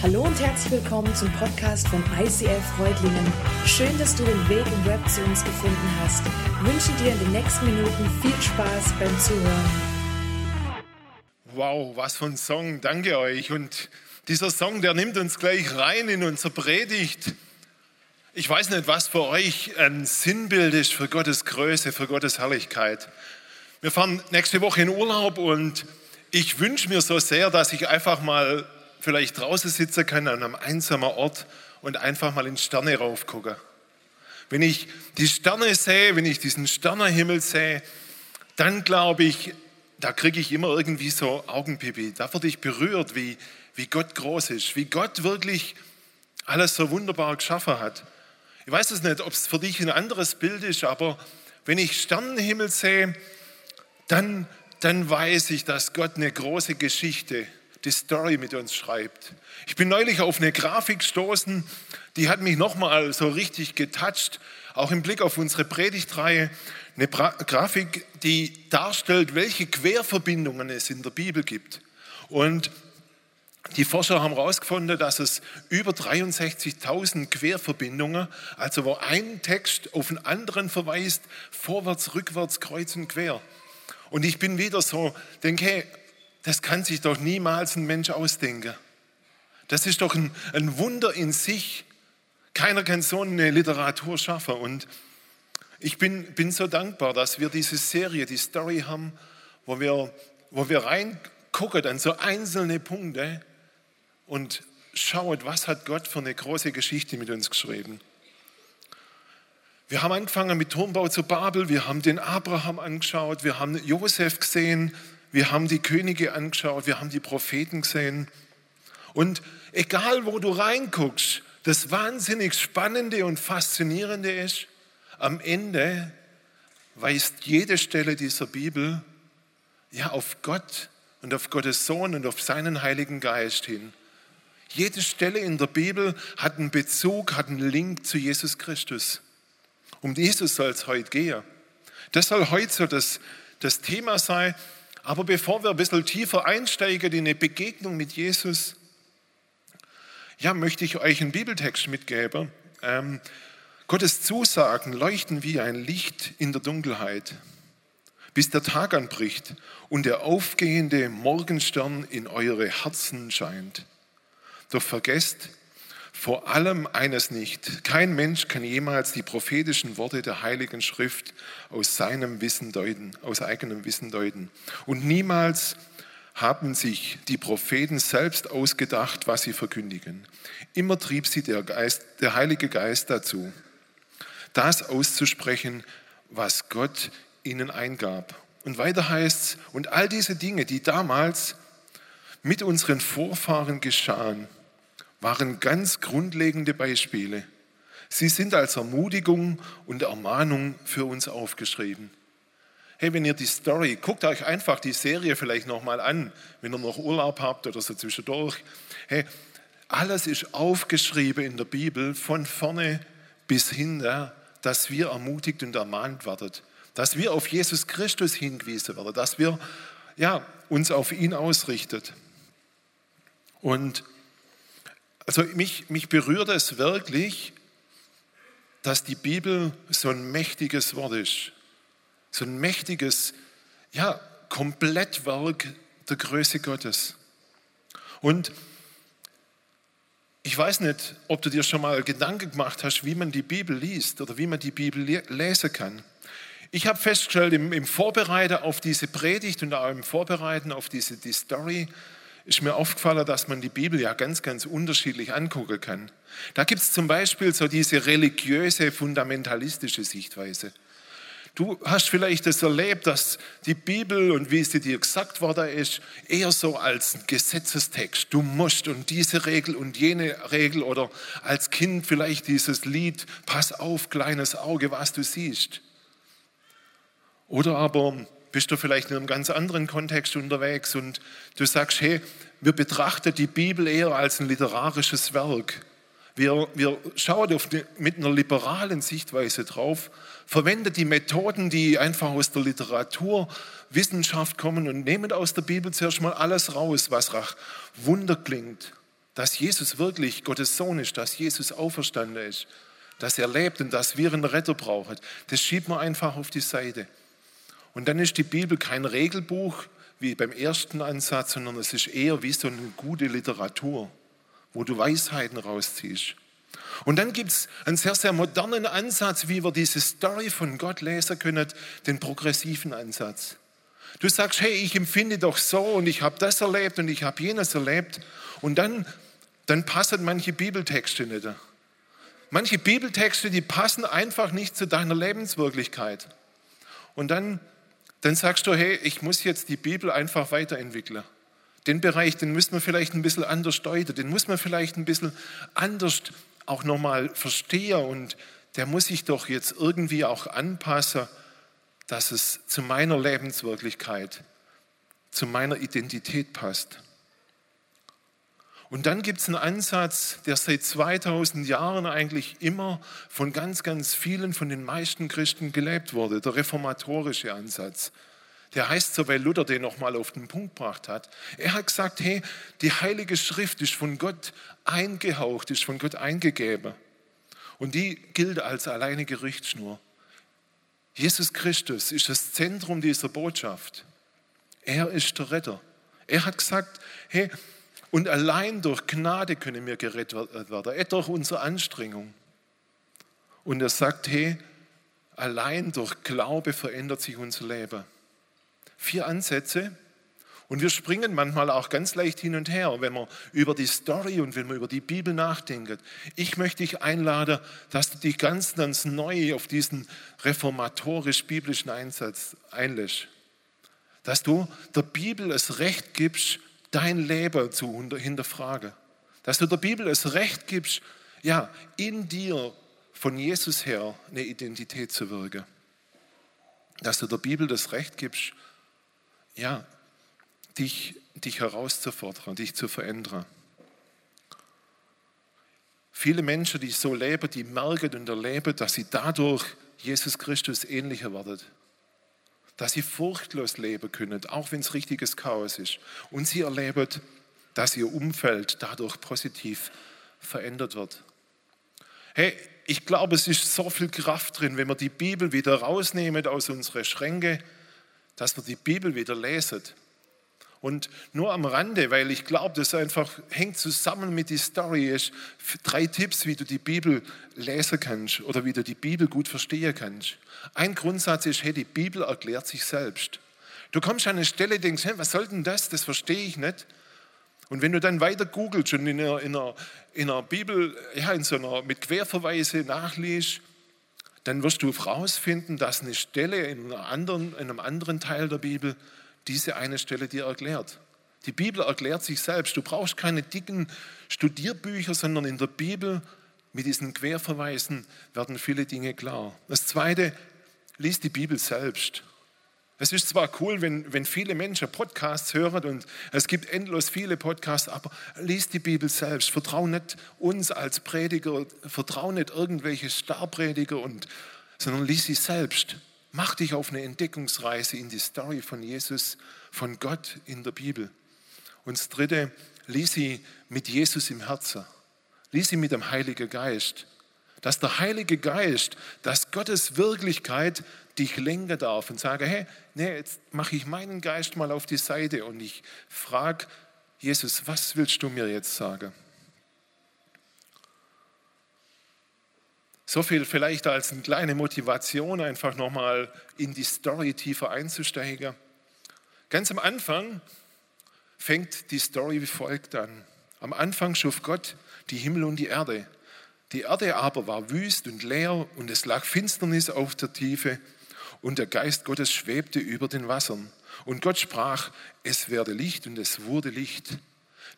Hallo und herzlich willkommen zum Podcast von ICF Freudlingen. Schön, dass du den Weg im Web zu uns gefunden hast. Ich wünsche dir in den nächsten Minuten viel Spaß beim Zuhören. Wow, was für ein Song. Danke euch. Und dieser Song, der nimmt uns gleich rein in unsere Predigt. Ich weiß nicht, was für euch ein Sinnbild ist für Gottes Größe, für Gottes Herrlichkeit. Wir fahren nächste Woche in Urlaub und ich wünsche mir so sehr, dass ich einfach mal vielleicht draußen sitzen kann an einem einsamen Ort und einfach mal in Sterne raufgucke. Wenn ich die Sterne sehe, wenn ich diesen Sternenhimmel sehe, dann glaube ich, da kriege ich immer irgendwie so Augenpipi. Da werde ich berührt, wie, wie Gott groß ist, wie Gott wirklich alles so wunderbar geschaffen hat. Ich weiß es nicht, ob es für dich ein anderes Bild ist, aber wenn ich Sternenhimmel sehe, dann, dann weiß ich, dass Gott eine große Geschichte die Story mit uns schreibt. Ich bin neulich auf eine Grafik gestoßen, die hat mich nochmal so richtig getoucht, auch im Blick auf unsere Predigtreihe. Eine pra Grafik, die darstellt, welche Querverbindungen es in der Bibel gibt. Und die Forscher haben herausgefunden, dass es über 63.000 Querverbindungen, also wo ein Text auf einen anderen verweist, vorwärts, rückwärts, kreuz und quer. Und ich bin wieder so, denke, das kann sich doch niemals ein Mensch ausdenken. Das ist doch ein, ein Wunder in sich. Keiner kann so eine Literatur schaffen. Und ich bin, bin so dankbar, dass wir diese Serie, die Story haben, wo wir, wo wir reingucken an so einzelne Punkte und schauen, was hat Gott für eine große Geschichte mit uns geschrieben. Wir haben angefangen mit Turmbau zu Babel, wir haben den Abraham angeschaut, wir haben Josef gesehen, wir haben die Könige angeschaut, wir haben die Propheten gesehen. Und egal, wo du reinguckst, das wahnsinnig Spannende und Faszinierende ist, am Ende weist jede Stelle dieser Bibel ja auf Gott und auf Gottes Sohn und auf seinen Heiligen Geist hin. Jede Stelle in der Bibel hat einen Bezug, hat einen Link zu Jesus Christus. Um Jesus soll es heute gehen. Das soll heute so das, das Thema sein. Aber bevor wir ein bisschen tiefer einsteigen in eine Begegnung mit Jesus, ja, möchte ich euch einen Bibeltext mitgeben. Ähm, Gottes Zusagen leuchten wie ein Licht in der Dunkelheit, bis der Tag anbricht und der aufgehende Morgenstern in eure Herzen scheint. Doch vergesst vor allem eines nicht. Kein Mensch kann jemals die prophetischen Worte der Heiligen Schrift aus seinem Wissen deuten, aus eigenem Wissen deuten. Und niemals haben sich die Propheten selbst ausgedacht, was sie verkündigen. Immer trieb sie der, Geist, der Heilige Geist dazu, das auszusprechen, was Gott ihnen eingab. Und weiter heißt es, und all diese Dinge, die damals mit unseren Vorfahren geschahen, waren ganz grundlegende Beispiele. Sie sind als Ermutigung und Ermahnung für uns aufgeschrieben. Hey, wenn ihr die Story, guckt euch einfach die Serie vielleicht nochmal an, wenn ihr noch Urlaub habt oder so zwischendurch. Hey, alles ist aufgeschrieben in der Bibel von vorne bis hinten, dass wir ermutigt und ermahnt werden, dass wir auf Jesus Christus hingewiesen werden, dass wir ja, uns auf ihn ausrichtet. Und also mich, mich berührt es wirklich, dass die Bibel so ein mächtiges Wort ist. So ein mächtiges, ja, Komplettwerk der Größe Gottes. Und ich weiß nicht, ob du dir schon mal Gedanken gemacht hast, wie man die Bibel liest oder wie man die Bibel lesen kann. Ich habe festgestellt, im, im Vorbereiten auf diese Predigt und auch im Vorbereiten auf diese die Story, ist mir aufgefallen, dass man die Bibel ja ganz, ganz unterschiedlich angucken kann. Da gibt es zum Beispiel so diese religiöse, fundamentalistische Sichtweise. Du hast vielleicht das erlebt, dass die Bibel und wie sie dir gesagt worden ist, eher so als Gesetzestext. Du musst und diese Regel und jene Regel oder als Kind vielleicht dieses Lied, pass auf, kleines Auge, was du siehst. Oder aber bist du vielleicht in einem ganz anderen Kontext unterwegs und du sagst, hey, wir betrachten die Bibel eher als ein literarisches Werk. Wir, wir schauen die, mit einer liberalen Sichtweise drauf, verwenden die Methoden, die einfach aus der Literatur, Wissenschaft kommen und nehmen aus der Bibel zuerst mal alles raus, was nach Wunder klingt. dass Jesus wirklich Gottes Sohn ist, dass Jesus auferstanden ist, dass er lebt und dass wir einen Retter brauchen, das schiebt man einfach auf die Seite. Und dann ist die Bibel kein Regelbuch wie beim ersten Ansatz, sondern es ist eher wie so eine gute Literatur, wo du Weisheiten rausziehst. Und dann gibt es einen sehr, sehr modernen Ansatz, wie wir diese Story von Gott lesen können, den progressiven Ansatz. Du sagst, hey, ich empfinde doch so und ich habe das erlebt und ich habe jenes erlebt. Und dann, dann passen manche Bibeltexte nicht. Manche Bibeltexte, die passen einfach nicht zu deiner Lebenswirklichkeit. Und dann, dann sagst du, hey, ich muss jetzt die Bibel einfach weiterentwickeln. Den Bereich, den müssen wir vielleicht ein bisschen anders deuten, den muss man vielleicht ein bisschen anders auch nochmal verstehe und der muss sich doch jetzt irgendwie auch anpassen, dass es zu meiner Lebenswirklichkeit, zu meiner Identität passt. Und dann gibt es einen Ansatz, der seit 2000 Jahren eigentlich immer von ganz, ganz vielen, von den meisten Christen gelebt wurde, der reformatorische Ansatz. Der heißt so, weil Luther den nochmal auf den Punkt gebracht hat. Er hat gesagt, hey, die Heilige Schrift ist von Gott eingehaucht, ist von Gott eingegeben. Und die gilt als alleinige Richtschnur. Jesus Christus ist das Zentrum dieser Botschaft. Er ist der Retter. Er hat gesagt, hey, und allein durch Gnade können wir gerettet werden, nicht durch unsere Anstrengung. Und er sagt, hey, allein durch Glaube verändert sich unser Leben vier Ansätze. Und wir springen manchmal auch ganz leicht hin und her, wenn man über die Story und wenn man über die Bibel nachdenkt. Ich möchte dich einladen, dass du dich ganz, ganz neu auf diesen reformatorisch-biblischen Einsatz einlässt. Dass du der Bibel das Recht gibst, dein Leben zu hinterfragen. Dass du der Bibel das Recht gibst, ja, in dir von Jesus her eine Identität zu wirken. Dass du der Bibel das Recht gibst, ja, dich, dich herauszufordern, dich zu verändern. Viele Menschen, die so leben, die merken und erleben, dass sie dadurch Jesus Christus ähnlicher werden. Dass sie furchtlos leben können, auch wenn es richtiges Chaos ist. Und sie erleben, dass ihr Umfeld dadurch positiv verändert wird. Hey, ich glaube, es ist so viel Kraft drin, wenn wir die Bibel wieder rausnehmen aus unseren Schränke dass wir die Bibel wieder lesen. Und nur am Rande, weil ich glaube, das einfach hängt zusammen mit der Story, ist drei Tipps, wie du die Bibel lesen kannst oder wie du die Bibel gut verstehen kannst. Ein Grundsatz ist, hey, die Bibel erklärt sich selbst. Du kommst an eine Stelle, denkst, hey, was soll denn das? Das verstehe ich nicht. Und wenn du dann weiter googelst und in einer, in einer, in einer Bibel, ja, in so einer, mit Querverweise nachliest, dann wirst du herausfinden, dass eine Stelle in, anderen, in einem anderen Teil der Bibel diese eine Stelle dir erklärt. Die Bibel erklärt sich selbst. Du brauchst keine dicken Studierbücher, sondern in der Bibel mit diesen Querverweisen werden viele Dinge klar. Das Zweite, lies die Bibel selbst. Es ist zwar cool, wenn, wenn viele Menschen Podcasts hören und es gibt endlos viele Podcasts, aber lies die Bibel selbst. Vertrau nicht uns als Prediger, vertrau nicht irgendwelche Starprediger, und, sondern lies sie selbst. Mach dich auf eine Entdeckungsreise in die Story von Jesus, von Gott in der Bibel. Und das Dritte, lies sie mit Jesus im Herzen. Lies sie mit dem Heiligen Geist dass der Heilige Geist, dass Gottes Wirklichkeit dich lenken darf und sage, hey, nee, jetzt mache ich meinen Geist mal auf die Seite und ich frage Jesus, was willst du mir jetzt sagen? So viel vielleicht als eine kleine Motivation, einfach nochmal in die Story tiefer einzusteigen. Ganz am Anfang fängt die Story wie folgt an. Am Anfang schuf Gott die Himmel und die Erde. Die Erde aber war wüst und leer und es lag Finsternis auf der Tiefe und der Geist Gottes schwebte über den Wassern. Und Gott sprach, es werde Licht und es wurde Licht.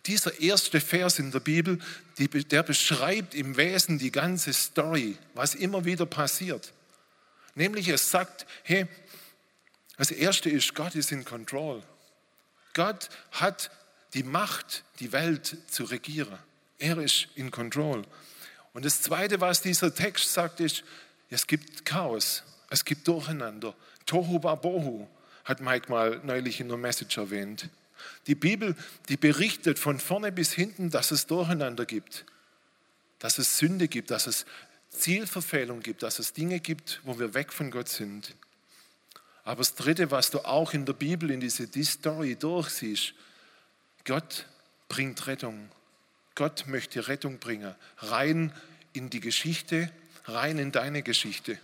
Dieser erste Vers in der Bibel, der beschreibt im Wesen die ganze Story, was immer wieder passiert. Nämlich es sagt, hey, das erste ist, Gott ist in Control. Gott hat die Macht, die Welt zu regieren. Er ist in Control. Und das Zweite, was dieser Text sagt, ist, es gibt Chaos, es gibt Durcheinander. Tohu Babohu, hat Mike mal neulich in der Message erwähnt. Die Bibel, die berichtet von vorne bis hinten, dass es Durcheinander gibt, dass es Sünde gibt, dass es Zielverfehlung gibt, dass es Dinge gibt, wo wir weg von Gott sind. Aber das Dritte, was du auch in der Bibel, in diese die Story durchsiehst, Gott bringt Rettung. Gott möchte Rettung bringen, rein in die Geschichte, rein in deine Geschichte.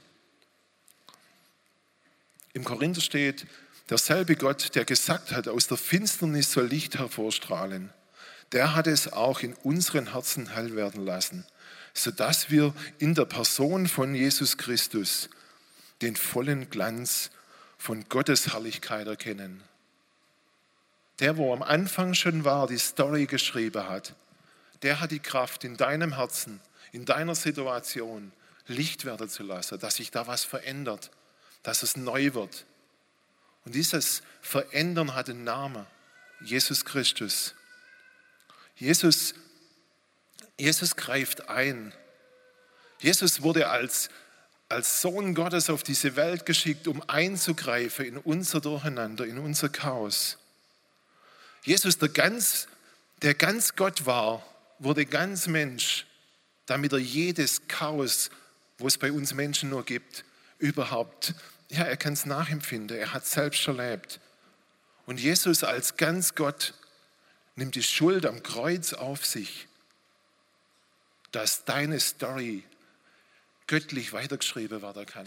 Im Korinther steht, derselbe Gott, der gesagt hat, aus der Finsternis soll Licht hervorstrahlen, der hat es auch in unseren Herzen hell werden lassen, sodass wir in der Person von Jesus Christus den vollen Glanz von Gottes Herrlichkeit erkennen. Der, wo am Anfang schon war, die Story geschrieben hat, der hat die Kraft in deinem Herzen, in deiner Situation Licht werden zu lassen, dass sich da was verändert, dass es neu wird. Und dieses Verändern hat einen Namen, Jesus Christus. Jesus, Jesus greift ein. Jesus wurde als, als Sohn Gottes auf diese Welt geschickt, um einzugreifen in unser Durcheinander, in unser Chaos. Jesus, der ganz, der ganz Gott war, wurde ganz Mensch, damit er jedes Chaos, wo es bei uns Menschen nur gibt, überhaupt, ja, er kann es nachempfinden, er hat es selbst erlebt. Und Jesus als ganz Gott nimmt die Schuld am Kreuz auf sich, dass deine Story göttlich weitergeschrieben werden kann,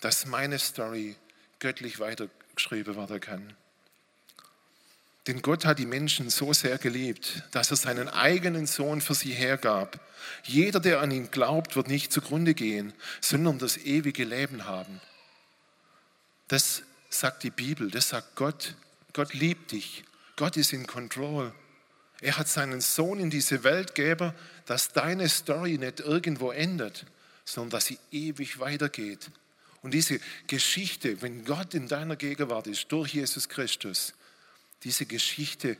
dass meine Story göttlich weitergeschrieben werden kann. Denn Gott hat die Menschen so sehr geliebt, dass er seinen eigenen Sohn für sie hergab. Jeder, der an ihn glaubt, wird nicht zugrunde gehen, sondern das ewige Leben haben. Das sagt die Bibel, das sagt Gott. Gott liebt dich. Gott ist in Control. Er hat seinen Sohn in diese Welt gegeben, dass deine Story nicht irgendwo endet, sondern dass sie ewig weitergeht. Und diese Geschichte, wenn Gott in deiner Gegenwart ist, durch Jesus Christus, diese Geschichte,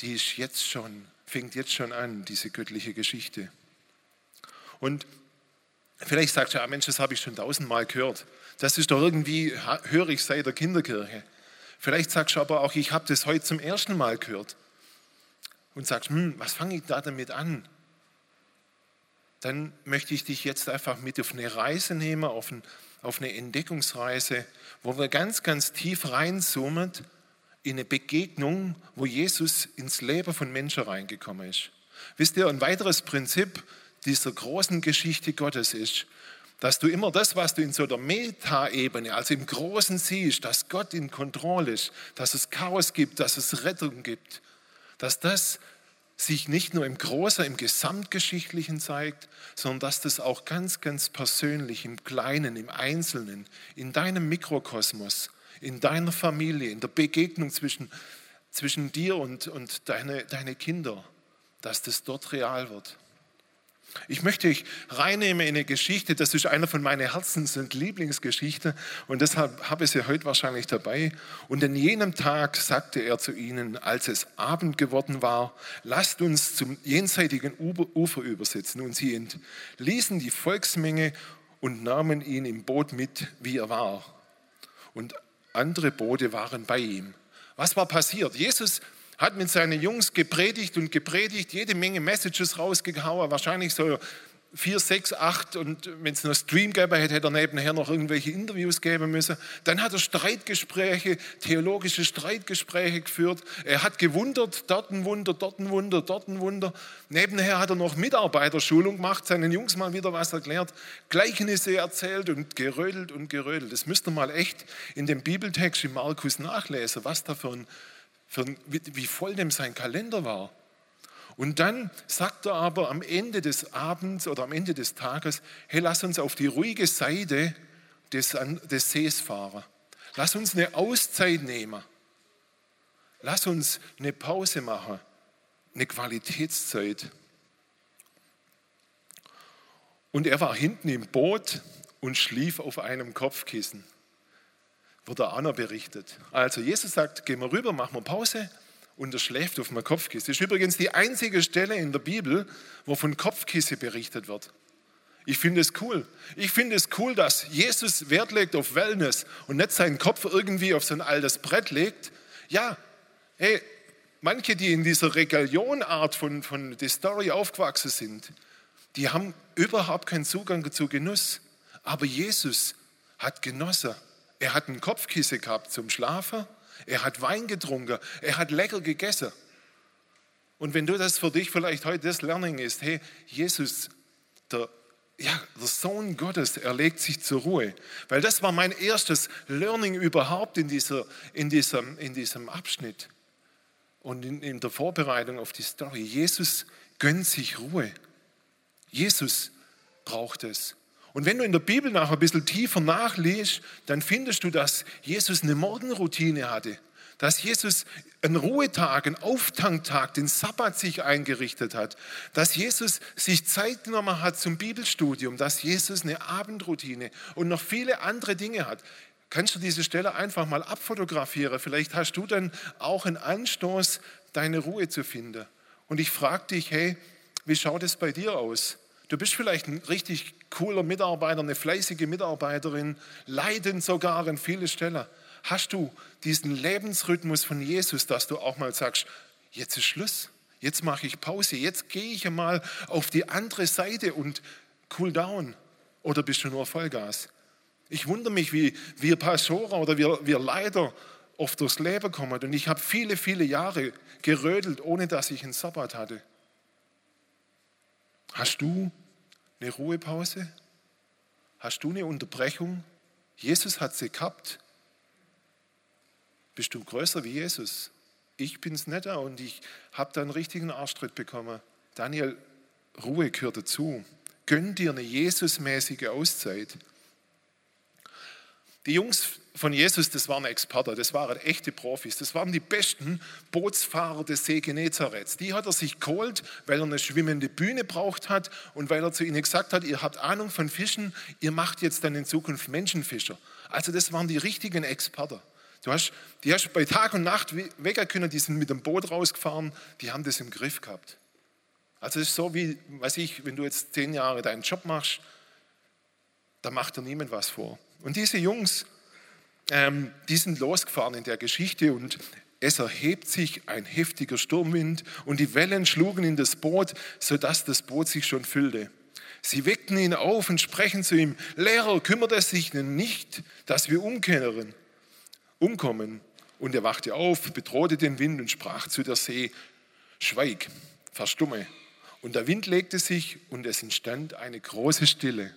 die ist jetzt schon, fängt jetzt schon an, diese göttliche Geschichte. Und vielleicht sagst du, ja Mensch, das habe ich schon tausendmal gehört. Das ist doch irgendwie, höre ich seit der Kinderkirche. Vielleicht sagst du aber auch, ich habe das heute zum ersten Mal gehört. Und sagst, hm, was fange ich da damit an? Dann möchte ich dich jetzt einfach mit auf eine Reise nehmen, auf, ein, auf eine Entdeckungsreise, wo wir ganz, ganz tief reinzoomen in eine Begegnung, wo Jesus ins Leben von Menschen reingekommen ist. Wisst ihr, ein weiteres Prinzip dieser großen Geschichte Gottes ist, dass du immer das, was du in so der Metaebene, also im Großen siehst, dass Gott in Kontrolle ist, dass es Chaos gibt, dass es Rettung gibt, dass das sich nicht nur im Großen, im Gesamtgeschichtlichen zeigt, sondern dass das auch ganz, ganz persönlich, im Kleinen, im Einzelnen, in deinem Mikrokosmos in deiner Familie, in der Begegnung zwischen, zwischen dir und, und deine, deine Kinder, dass das dort real wird. Ich möchte euch reinnehmen in eine Geschichte, das ist einer von meinen Herzens- und Lieblingsgeschichten und deshalb habe ich sie heute wahrscheinlich dabei. Und an jenem Tag sagte er zu ihnen, als es Abend geworden war, lasst uns zum jenseitigen Ufer übersetzen. Und sie entließen die Volksmenge und nahmen ihn im Boot mit, wie er war. Und andere Boote waren bei ihm. Was war passiert? Jesus hat mit seinen Jungs gepredigt und gepredigt, jede Menge Messages rausgehauen, wahrscheinlich so vier, sechs, acht und wenn es noch Stream gäbe, hätte er nebenher noch irgendwelche Interviews geben müssen. Dann hat er Streitgespräche, theologische Streitgespräche geführt. Er hat gewundert, dort ein Wunder, dort ein Wunder, dort ein Wunder. Nebenher hat er noch Mitarbeiterschulung gemacht, seinen Jungs mal wieder was erklärt, Gleichnisse erzählt und gerödelt und gerödelt. Das müsst ihr mal echt in dem Bibeltext in Markus nachlesen, was da für ein wie voll dem sein Kalender war. Und dann sagt er aber am Ende des Abends oder am Ende des Tages, hey, lass uns auf die ruhige Seite des, des Sees fahren. Lass uns eine Auszeit nehmen. Lass uns eine Pause machen, eine Qualitätszeit. Und er war hinten im Boot und schlief auf einem Kopfkissen. Wird der Anna berichtet. Also Jesus sagt, gehen wir rüber, machen wir Pause und er schläft auf dem Kopfkissen. Das ist übrigens die einzige Stelle in der Bibel, wo von Kopfkissen berichtet wird. Ich finde es cool. Ich finde es cool, dass Jesus Wert legt auf Wellness und nicht seinen Kopf irgendwie auf so ein altes Brett legt. Ja, Hey, manche, die in dieser Regallionart von, von der Story aufgewachsen sind, die haben überhaupt keinen Zugang zu Genuss. Aber Jesus hat genossen. Er hat ein Kopfkissen gehabt zum Schlafen. Er hat Wein getrunken. Er hat lecker gegessen. Und wenn du das für dich vielleicht heute das Learning ist, hey, Jesus, der, ja, der Sohn Gottes, er legt sich zur Ruhe. Weil das war mein erstes Learning überhaupt in, dieser, in, diesem, in diesem Abschnitt und in, in der Vorbereitung auf die Story. Jesus gönnt sich Ruhe. Jesus braucht es. Und wenn du in der Bibel nach ein bisschen tiefer nachliest, dann findest du, dass Jesus eine Morgenroutine hatte dass Jesus einen Ruhetag, einen Auftanktag, den Sabbat sich eingerichtet hat, dass Jesus sich Zeit genommen hat zum Bibelstudium, dass Jesus eine Abendroutine und noch viele andere Dinge hat. Kannst du diese Stelle einfach mal abfotografieren? Vielleicht hast du dann auch einen Anstoß, deine Ruhe zu finden. Und ich frage dich, hey, wie schaut es bei dir aus? Du bist vielleicht ein richtig cooler Mitarbeiter, eine fleißige Mitarbeiterin, leidend sogar an vielen Stellen. Hast du diesen Lebensrhythmus von Jesus, dass du auch mal sagst, jetzt ist Schluss, jetzt mache ich Pause, jetzt gehe ich einmal auf die andere Seite und cool down? Oder bist du nur Vollgas? Ich wundere mich, wie wir Pastoren oder wir, wir Leiter oft durchs Leben kommen. Und ich habe viele, viele Jahre gerödelt, ohne dass ich einen Sabbat hatte. Hast du eine Ruhepause? Hast du eine Unterbrechung? Jesus hat sie gehabt. Bist du größer wie Jesus? Ich bin's netter und ich habe da einen richtigen Arschtritt bekommen. Daniel, Ruhe gehört dazu. Gönn dir eine Jesusmäßige Auszeit. Die Jungs von Jesus, das waren Experten, das waren echte Profis, das waren die besten Bootsfahrer des See Genezareth. Die hat er sich geholt, weil er eine schwimmende Bühne braucht hat und weil er zu ihnen gesagt hat, ihr habt Ahnung von Fischen, ihr macht jetzt dann in Zukunft Menschenfischer. Also das waren die richtigen Experten. Du hast, die hast bei Tag und Nacht weggehen können, die sind mit dem Boot rausgefahren, die haben das im Griff gehabt. Also es ist so wie, weiß ich, wenn du jetzt zehn Jahre deinen Job machst, da macht dir niemand was vor. Und diese Jungs, ähm, die sind losgefahren in der Geschichte und es erhebt sich ein heftiger Sturmwind und die Wellen schlugen in das Boot, sodass das Boot sich schon füllte. Sie weckten ihn auf und sprechen zu ihm, Lehrer, kümmert es sich denn nicht, dass wir umkehren? umkommen. Und er wachte auf, bedrohte den Wind und sprach zu der See, Schweig, verstumme. Und der Wind legte sich und es entstand eine große Stille.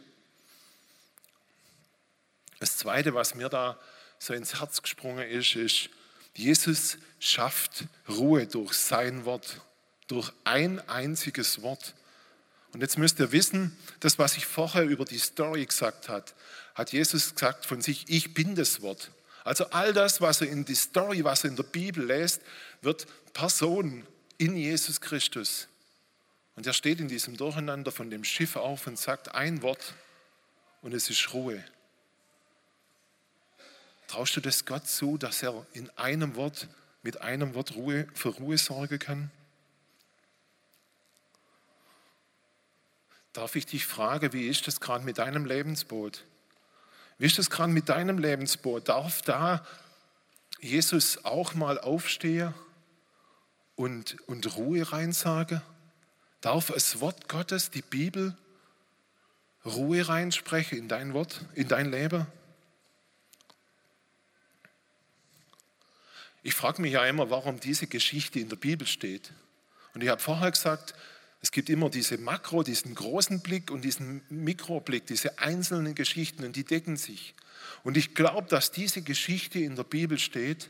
Das Zweite, was mir da so ins Herz gesprungen ist, ist, Jesus schafft Ruhe durch sein Wort, durch ein einziges Wort. Und jetzt müsst ihr wissen, das, was ich vorher über die Story gesagt habe, hat Jesus gesagt von sich, ich bin das Wort. Also all das, was er in die Story, was er in der Bibel lässt, wird Person in Jesus Christus. Und er steht in diesem Durcheinander von dem Schiff auf und sagt ein Wort und es ist Ruhe. Traust du das Gott zu, dass er in einem Wort, mit einem Wort Ruhe, für Ruhe sorgen kann? Darf ich dich fragen, wie ist das gerade mit deinem Lebensboot? Wie ist das gerade mit deinem Lebensboot? Darf da Jesus auch mal aufstehen und, und Ruhe reinsagen? Darf das Wort Gottes, die Bibel, Ruhe reinsprechen in dein Wort, in dein Leben? Ich frage mich ja immer, warum diese Geschichte in der Bibel steht. Und ich habe vorher gesagt, es gibt immer diese Makro, diesen großen Blick und diesen Mikroblick, diese einzelnen Geschichten und die decken sich. Und ich glaube, dass diese Geschichte in der Bibel steht,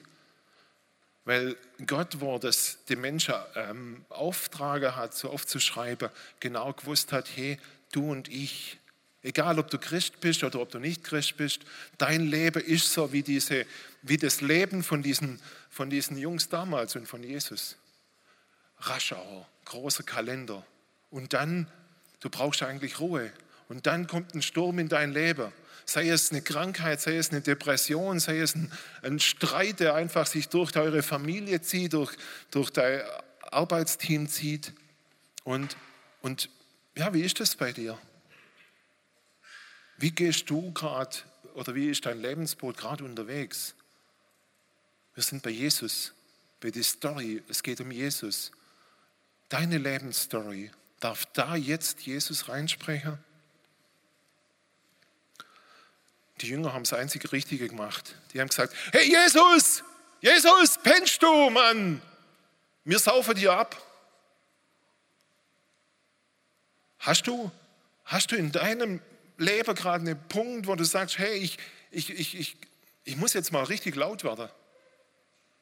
weil Gott, wo das dem Menschen ähm, Auftrage hat, so oft zu schreiben, genau gewusst hat, hey, du und ich, egal ob du Christ bist oder ob du nicht Christ bist, dein Leben ist so wie, diese, wie das Leben von diesen, von diesen Jungs damals und von Jesus. Raschauer, großer Kalender. Und dann, du brauchst eigentlich Ruhe. Und dann kommt ein Sturm in dein Leben. Sei es eine Krankheit, sei es eine Depression, sei es ein, ein Streit, der einfach sich durch eure Familie zieht, durch, durch dein Arbeitsteam zieht. Und, und ja, wie ist das bei dir? Wie gehst du gerade oder wie ist dein Lebensboot gerade unterwegs? Wir sind bei Jesus. bei der Story, es geht um Jesus. Deine Lebensstory, darf da jetzt Jesus reinsprechen? Die Jünger haben das einzige Richtige gemacht. Die haben gesagt, hey Jesus, Jesus, pennst du, Mann? Wir saufen dir ab. Hast du, hast du in deinem Leben gerade einen Punkt, wo du sagst, hey, ich, ich, ich, ich, ich muss jetzt mal richtig laut werden?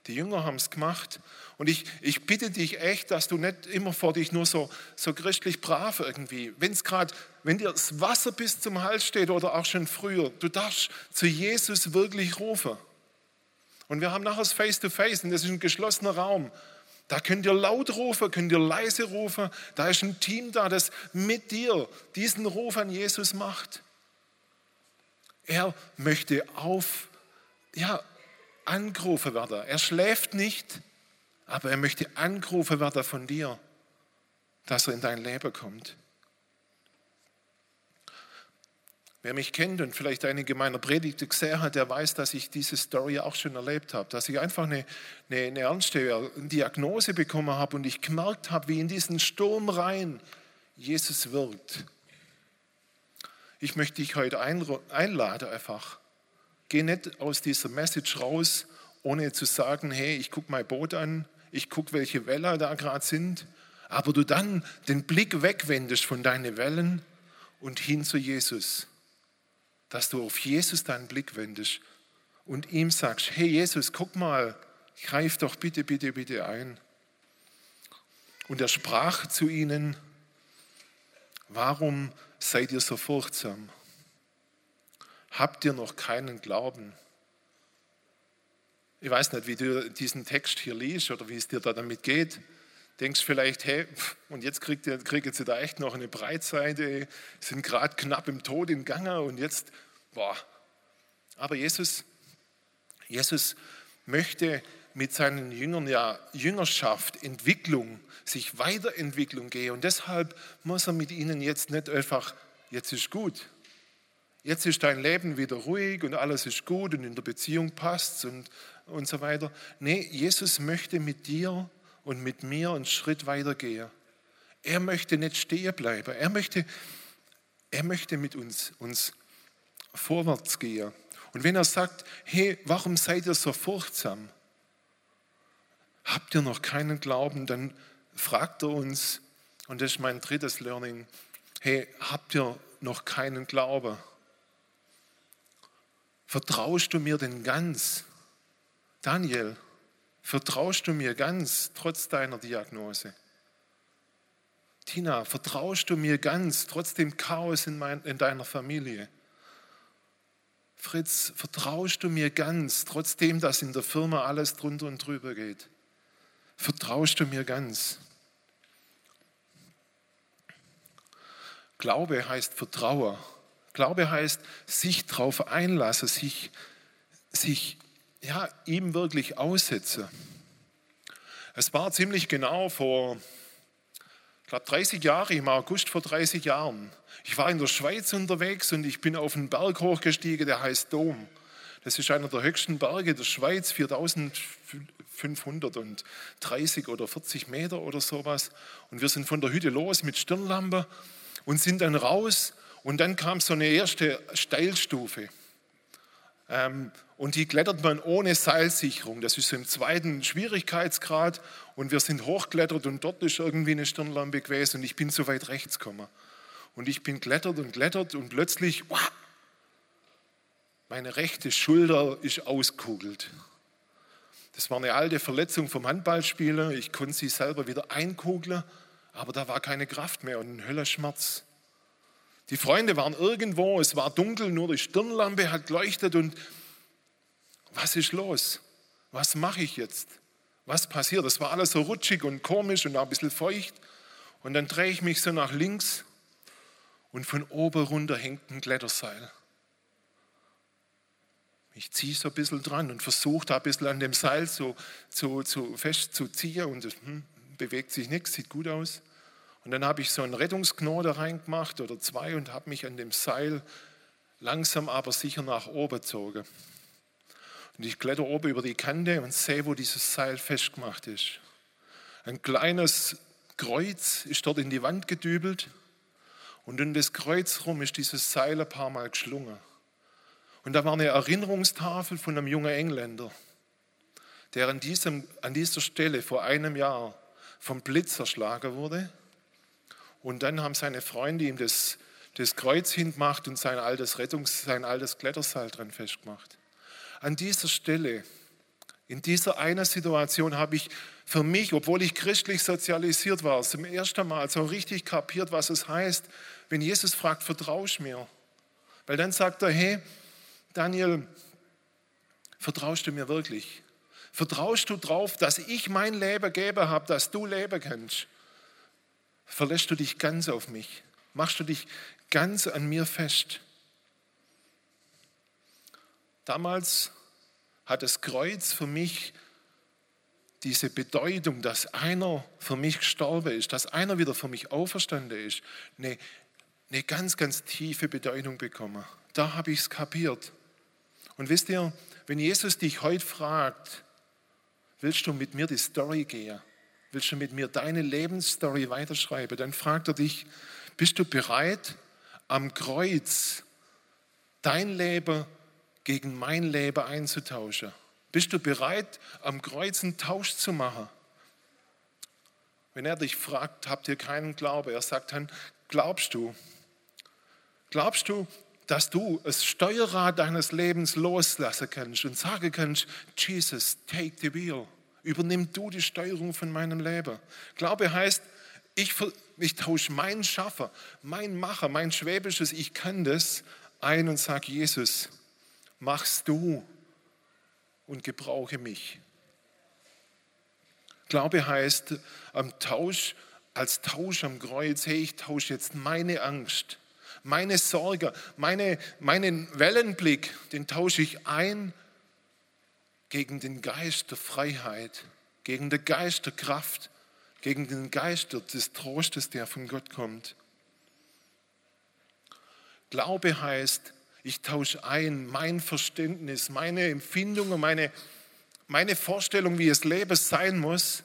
Die Jünger haben es gemacht. Und ich, ich bitte dich echt, dass du nicht immer vor dich nur so, so christlich brav irgendwie, wenn es gerade, wenn dir das Wasser bis zum Hals steht oder auch schon früher, du darfst zu Jesus wirklich rufen. Und wir haben nachher das Face-to-Face und das ist ein geschlossener Raum. Da könnt ihr laut rufen, könnt ihr leise rufen. Da ist ein Team da, das mit dir diesen Ruf an Jesus macht. Er möchte auf, ja, angerufen werden. Er schläft nicht, aber er möchte angerufen werden von dir, dass er in dein Leben kommt. Wer mich kennt und vielleicht einige meiner Predigten gesehen hat, der weiß, dass ich diese Story auch schon erlebt habe. Dass ich einfach eine, eine, eine ernste Diagnose bekommen habe und ich gemerkt habe, wie in diesen Sturm rein Jesus wirkt. Ich möchte dich heute einladen einfach. Geh nicht aus dieser Message raus, ohne zu sagen, hey, ich gucke mein Boot an, ich gucke, welche Wellen da gerade sind, aber du dann den Blick wegwendest von deinen Wellen und hin zu Jesus dass du auf Jesus deinen Blick wendest und ihm sagst, hey Jesus, guck mal, greif doch bitte, bitte, bitte ein. Und er sprach zu ihnen, warum seid ihr so furchtsam? Habt ihr noch keinen Glauben? Ich weiß nicht, wie du diesen Text hier liest oder wie es dir da damit geht. Denkst vielleicht, hey, und jetzt kriegt ihr, kriegt sie da echt noch eine Breitseite, sind gerade knapp im Tod in Gange und jetzt Boah. Aber Jesus, Jesus möchte mit seinen Jüngern ja Jüngerschaft, Entwicklung, sich Weiterentwicklung gehen. Und deshalb muss er mit ihnen jetzt nicht einfach, jetzt ist gut. Jetzt ist dein Leben wieder ruhig und alles ist gut und in der Beziehung passt und, und so weiter. Nee, Jesus möchte mit dir und mit mir einen Schritt weiter gehen. Er möchte nicht stehen bleiben. Er möchte, er möchte mit uns, uns vorwärts gehe. Und wenn er sagt, hey, warum seid ihr so furchtsam? Habt ihr noch keinen Glauben? Dann fragt er uns, und das ist mein drittes Learning, hey, habt ihr noch keinen Glauben? Vertraust du mir denn ganz? Daniel, vertraust du mir ganz trotz deiner Diagnose? Tina, vertraust du mir ganz trotz dem Chaos in, mein, in deiner Familie? Fritz, vertraust du mir ganz, trotzdem, dass in der Firma alles drunter und drüber geht? Vertraust du mir ganz? Glaube heißt Vertrauen. Glaube heißt sich darauf einlassen, sich, sich ja, ihm wirklich aussetzen. Es war ziemlich genau vor, ich glaube, 30 Jahren, im August vor 30 Jahren, ich war in der Schweiz unterwegs und ich bin auf einen Berg hochgestiegen, der heißt Dom. Das ist einer der höchsten Berge der Schweiz, 4530 oder 40 Meter oder sowas. Und wir sind von der Hütte los mit Stirnlampe und sind dann raus. Und dann kam so eine erste Steilstufe. Ähm, und die klettert man ohne Seilsicherung. Das ist im zweiten Schwierigkeitsgrad. Und wir sind hochklettert und dort ist irgendwie eine Stirnlampe gewesen und ich bin so weit rechts gekommen. Und ich bin klettert und klettert und plötzlich, wow, meine rechte Schulter ist auskugelt. Das war eine alte Verletzung vom Handballspieler. Ich konnte sie selber wieder einkugeln, aber da war keine Kraft mehr und ein Höllerschmerz. Die Freunde waren irgendwo, es war dunkel, nur die Stirnlampe hat leuchtet und was ist los? Was mache ich jetzt? Was passiert? Das war alles so rutschig und komisch und ein bisschen feucht. Und dann drehe ich mich so nach links und von oben runter hängt ein Kletterseil. Ich ziehe so ein bisschen dran und versuche da ein bisschen an dem Seil so, so, so fest zu ziehen und es hm, bewegt sich nichts, sieht gut aus. Und dann habe ich so einen Rettungsknoten reingemacht oder zwei und habe mich an dem Seil langsam aber sicher nach oben gezogen. Und ich kletter oben über die Kante und sehe, wo dieses Seil festgemacht ist. Ein kleines Kreuz ist dort in die Wand gedübelt und um das Kreuz rum ist dieses Seil ein paar Mal geschlungen. Und da war eine Erinnerungstafel von einem jungen Engländer, der an, diesem, an dieser Stelle vor einem Jahr vom Blitz erschlagen wurde. Und dann haben seine Freunde ihm das, das Kreuz hingemacht und sein altes Rettungs-, sein altes Kletterseil dran festgemacht. An dieser Stelle, in dieser einen Situation habe ich für mich, obwohl ich christlich sozialisiert war, zum ersten Mal so richtig kapiert, was es heißt, wenn Jesus fragt, vertraust mir? Weil dann sagt er, hey, Daniel, vertraust du mir wirklich? Vertraust du darauf, dass ich mein Leben gebe habe, dass du leben kannst? Verlässt du dich ganz auf mich? Machst du dich ganz an mir fest? Damals hat das Kreuz für mich diese Bedeutung, dass einer für mich gestorben ist, dass einer wieder für mich auferstanden ist, eine, eine ganz, ganz tiefe Bedeutung bekommen. Da habe ich es kapiert. Und wisst ihr, wenn Jesus dich heute fragt, willst du mit mir die Story gehen? Willst du mit mir deine Lebensstory weiterschreiben? Dann fragt er dich, bist du bereit, am Kreuz dein Leben gegen mein Leben einzutauschen? Bist du bereit, am Kreuz einen Tausch zu machen? Wenn er dich fragt, habt ihr keinen Glaube? Er sagt dann, glaubst du? Glaubst du, dass du das Steuerrad deines Lebens loslassen kannst und sagen kannst, Jesus, take the wheel. Übernimm du die Steuerung von meinem Leben. Glaube heißt, ich, ich tausche meinen Schaffer, mein Macher, mein schwäbisches Ich kann das ein und sage, Jesus, machst du und gebrauche mich. Glaube heißt am Tausch, als Tausch am Kreuz, hey, ich tausche jetzt meine Angst, meine Sorge, meine, meinen Wellenblick, den tausche ich ein gegen den Geist der Freiheit, gegen den Geist der Kraft, gegen den Geist des Trostes, der von Gott kommt. Glaube heißt, ich tausche ein mein Verständnis, meine Empfindungen, meine, meine Vorstellung, wie es Leben sein muss,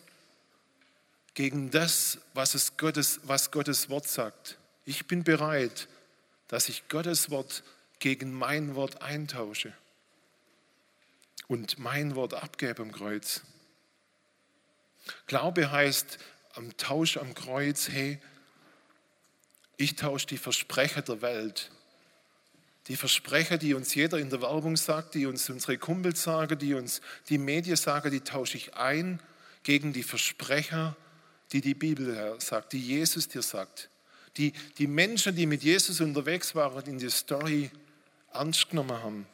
gegen das, was, es Gottes, was Gottes Wort sagt. Ich bin bereit, dass ich Gottes Wort gegen mein Wort eintausche und mein Wort abgebe am Kreuz. Glaube heißt am Tausch am Kreuz, hey, ich tausche die Versprecher der Welt die Versprecher, die uns jeder in der Werbung sagt, die uns unsere Kumpels sagen, die uns die Medien sagen, die tausche ich ein gegen die Versprecher, die die Bibel sagt, die Jesus dir sagt. Die, die Menschen, die mit Jesus unterwegs waren, in die Story ernst genommen haben.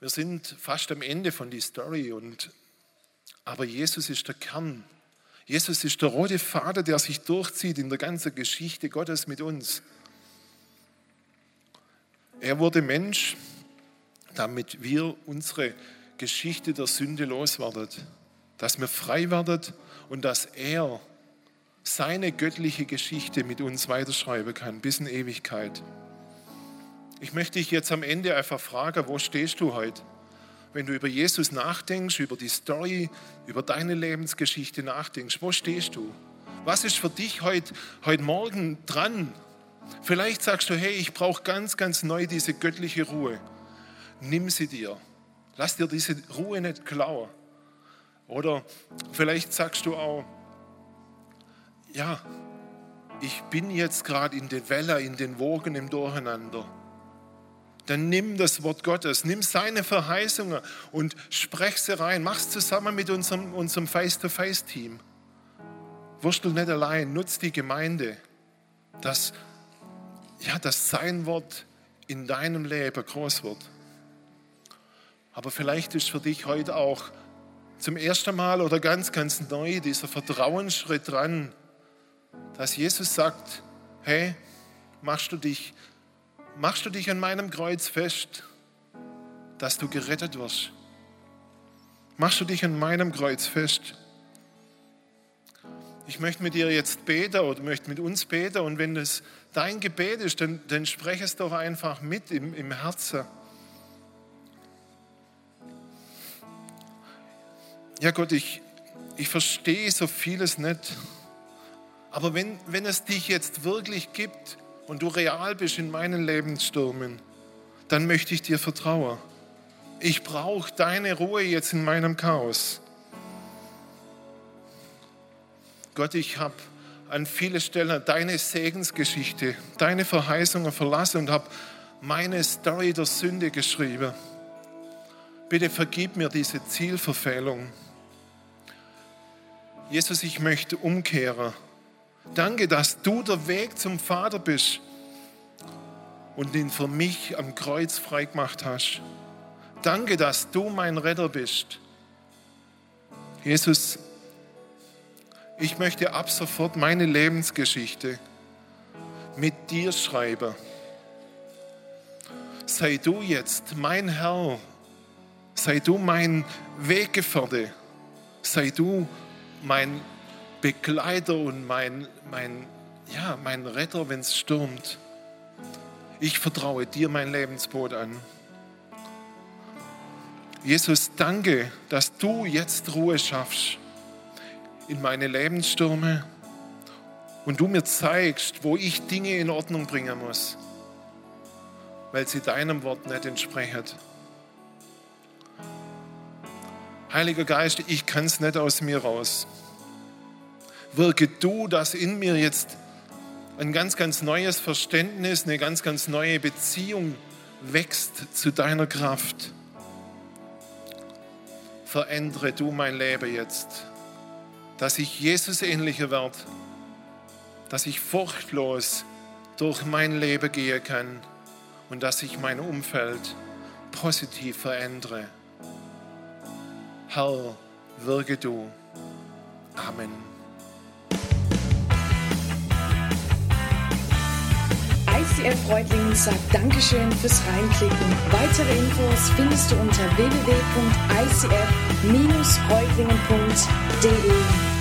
Wir sind fast am Ende von die Story, und, aber Jesus ist der Kern. Jesus ist der rote Vater, der sich durchzieht in der ganzen Geschichte Gottes mit uns. Er wurde Mensch, damit wir unsere Geschichte der Sünde loswerden, dass wir frei werden und dass er seine göttliche Geschichte mit uns weiterschreiben kann, bis in Ewigkeit. Ich möchte dich jetzt am Ende einfach fragen, wo stehst du heute? Wenn du über Jesus nachdenkst, über die Story, über deine Lebensgeschichte nachdenkst, wo stehst du? Was ist für dich heute, heute Morgen dran? Vielleicht sagst du, hey, ich brauche ganz, ganz neu diese göttliche Ruhe. Nimm sie dir. Lass dir diese Ruhe nicht klauen. Oder vielleicht sagst du auch, ja, ich bin jetzt gerade in den Wellen, in den Wogen im Durcheinander. Dann nimm das Wort Gottes, nimm seine Verheißungen und sprech sie rein. Mach es zusammen mit unserem, unserem Face-to-Face-Team. Wurstel nicht allein, nutz die Gemeinde, dass ja, dass sein Wort in deinem Leben groß wird. Aber vielleicht ist für dich heute auch zum ersten Mal oder ganz, ganz neu dieser Vertrauensschritt dran, dass Jesus sagt, hey, machst du dich, machst du dich an meinem Kreuz fest, dass du gerettet wirst? Machst du dich an meinem Kreuz fest? Ich möchte mit dir jetzt beten oder möchte mit uns beten und wenn es dein Gebet ist, dann, dann spreche es doch einfach mit im, im Herzen. Ja Gott, ich, ich verstehe so vieles nicht. Aber wenn, wenn es dich jetzt wirklich gibt, und du real bist in meinen Lebensstürmen, dann möchte ich dir vertrauen. Ich brauche deine Ruhe jetzt in meinem Chaos. Gott, ich habe an viele Stellen deine Segensgeschichte, deine Verheißungen verlassen und habe meine Story der Sünde geschrieben. Bitte vergib mir diese Zielverfehlung. Jesus, ich möchte umkehren. Danke, dass du der Weg zum Vater bist und ihn für mich am Kreuz freigemacht hast. Danke, dass du mein Retter bist. Jesus, ich möchte ab sofort meine Lebensgeschichte mit dir schreiben. Sei du jetzt mein Herr, sei du mein Weggefährte, sei du mein Begleiter und mein, mein, ja, mein Retter, wenn es stürmt. Ich vertraue dir mein Lebensboot an. Jesus, danke, dass du jetzt Ruhe schaffst in meine Lebensstürme und du mir zeigst, wo ich Dinge in Ordnung bringen muss, weil sie deinem Wort nicht entsprechen. Heiliger Geist, ich kann es nicht aus mir raus. Wirke du, dass in mir jetzt ein ganz, ganz neues Verständnis, eine ganz, ganz neue Beziehung wächst zu deiner Kraft. Verändere du mein Leben jetzt dass ich Jesus ähnlicher werde, dass ich furchtlos durch mein Leben gehen kann und dass ich mein Umfeld positiv verändere. Herr, wirke du. Amen. ICF Reutlingen sagt Dankeschön fürs Reinklicken. Weitere Infos findest du unter www.icf-reutlingen.de.